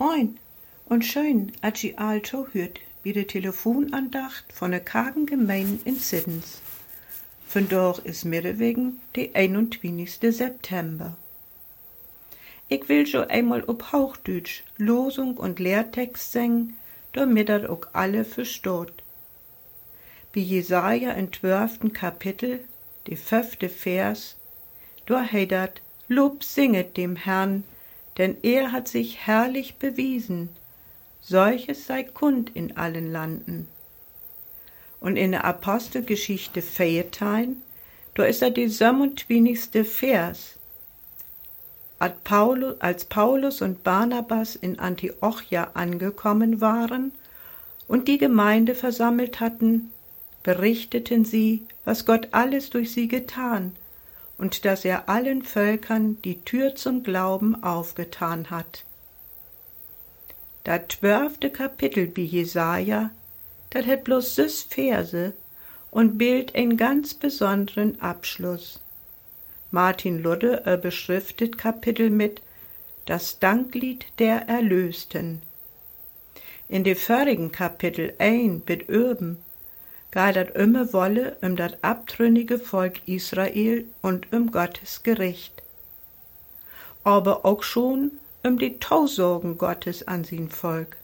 Moin und schön, als ihr also hört, wie die Telefonandacht von der kargen Gemeinde in Siddens. Vandaag ist Mittewegen, der 21. September. Ich will schon einmal ob Hauchdeutsch Losung und Lehrtext singen, damit das auch alle versteht. Bei Jesaja im zwölften Kapitel, die fünfte Vers, da heißt dat, Lob singet dem Herrn, denn er hat sich herrlich bewiesen. Solches sei kund in allen Landen. Und in der Apostelgeschichte Feiertein, da ist er die 27. Vers. Als Paulus und Barnabas in Antiochia angekommen waren und die Gemeinde versammelt hatten, berichteten sie, was Gott alles durch sie getan und dass er allen Völkern die Tür zum Glauben aufgetan hat. Das zwölfte Kapitel bei Jesaja, das hat bloß süß Verse und bildet einen ganz besonderen Abschluss. Martin Ludde beschriftet Kapitel mit das Danklied der Erlösten. In de vorigen Kapitel ein bit öben gar dat immer wolle um dat abtrünnige Volk Israel und um Gottes Gericht. Aber auch schon um die Tausorgen Gottes an sein Volk.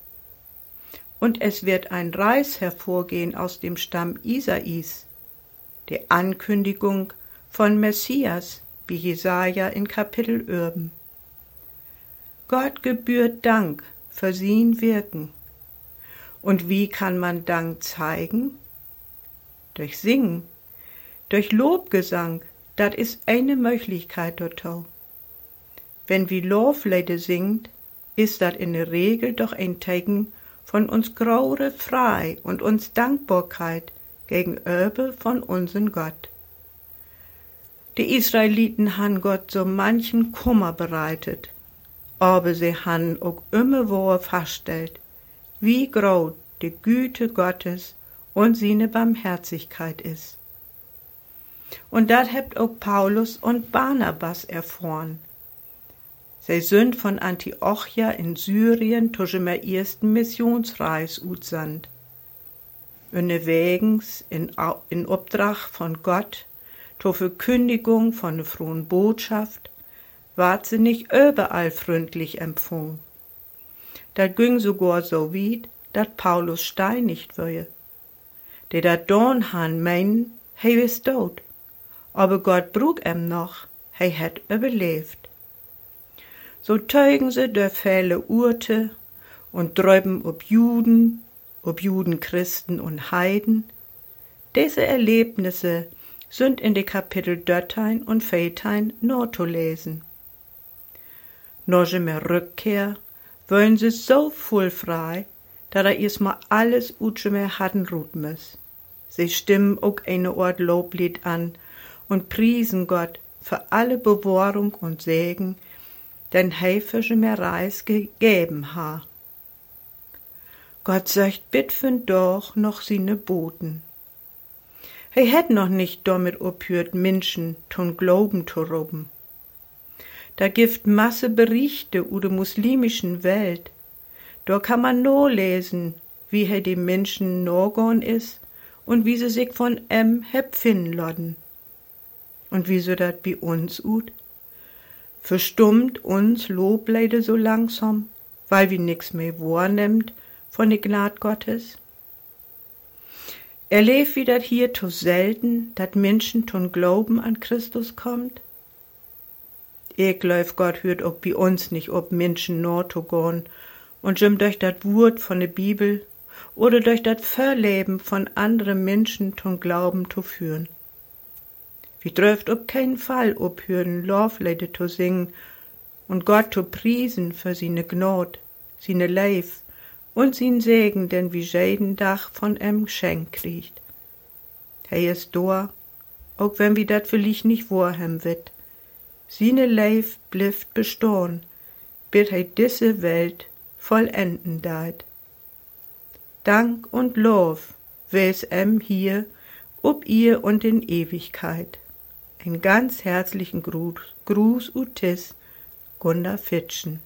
Und es wird ein Reis hervorgehen aus dem Stamm Isais, die Ankündigung von Messias, wie Jesaja in Kapitel Urben. Gott gebührt Dank für sein Wirken. Und wie kann man Dank zeigen? Durch Singen, durch Lobgesang, dat is eine Möglichkeit dazu. Wenn wir Loflieder singt, ist dat in der Regel doch ein Zeichen von uns graure frei und uns Dankbarkeit gegenüber von unseren Gott. Die Israeliten han Gott so manchen Kummer bereitet, aber sie han auch immer wohl feststellt, wie groß die Güte Gottes und seine Barmherzigkeit ist. Und dat hebt auch Paulus und Barnabas erfahren. Sie sind von Antiochia in Syrien zwischen der ersten Missionsreis utsandt. Unterwegs in, in Obdrach von Gott, zur Verkündigung von der frohen Botschaft, ward sie nicht überall freundlich empfungen. Da ging sogar so weit, dat Paulus steinigt würde die dat doen han meinen, hij is dood. Aber Gott brug em noch, hij het überlebt. So teugen sie der Fälle Urte und träuben ob Juden, ob Juden, Christen und Heiden. Diese Erlebnisse sind in de Kapitel Döttein und Feitein nur zu lesen. Noch mehr Rückkehr wollen sie so voll frei, da da erstmal alles utsche mehr hatten ruht muss. Sie stimmen auch eine Ort Loblied an und priesen Gott für alle Bewahrung und Segen, den Heifische mir Reis gegeben ha. Gott sagt bitfen doch noch sine Boten. He hätt noch nicht damit ophört, Menschen tun Glauben zu robben. Da gibt Masse Berichte u de muslimischen Welt, da kann man no lesen, wie he die Menschen norgon is und wie sie sich von em heb finden lodden. Und wie so dat bi uns ut? Verstummt uns Lobleide so langsam, weil wir nix mehr wahrnimmt von de Gnad Gottes? Erlebt wie dat hier to selten, dat Menschen tun Glauben an Christus kommt? Ich glaub, Gott hört auch bei uns nicht, ob Menschen nur to gehen und jim durch dat Wort von der Bibel oder durch das Verleben von anderen Menschen zum Glauben zu führen. Wir dürft ob keinen Fall obhören, Loflieder zu singen und Gott zu priesen für seine Gnot, seine Leif und sein Segen, den wie jeden Dach von em Geschenk kriegt. Hey ist da, auch wenn wir dat vielleicht nicht wahrhem wird. Seine Leif blieft bestehen, bis he diese Welt vollenden deit. Dank und Lob wes em hier, ob ihr und in Ewigkeit. Ein ganz herzlichen Gruß, Gruß Utis, Gunda Fitschen.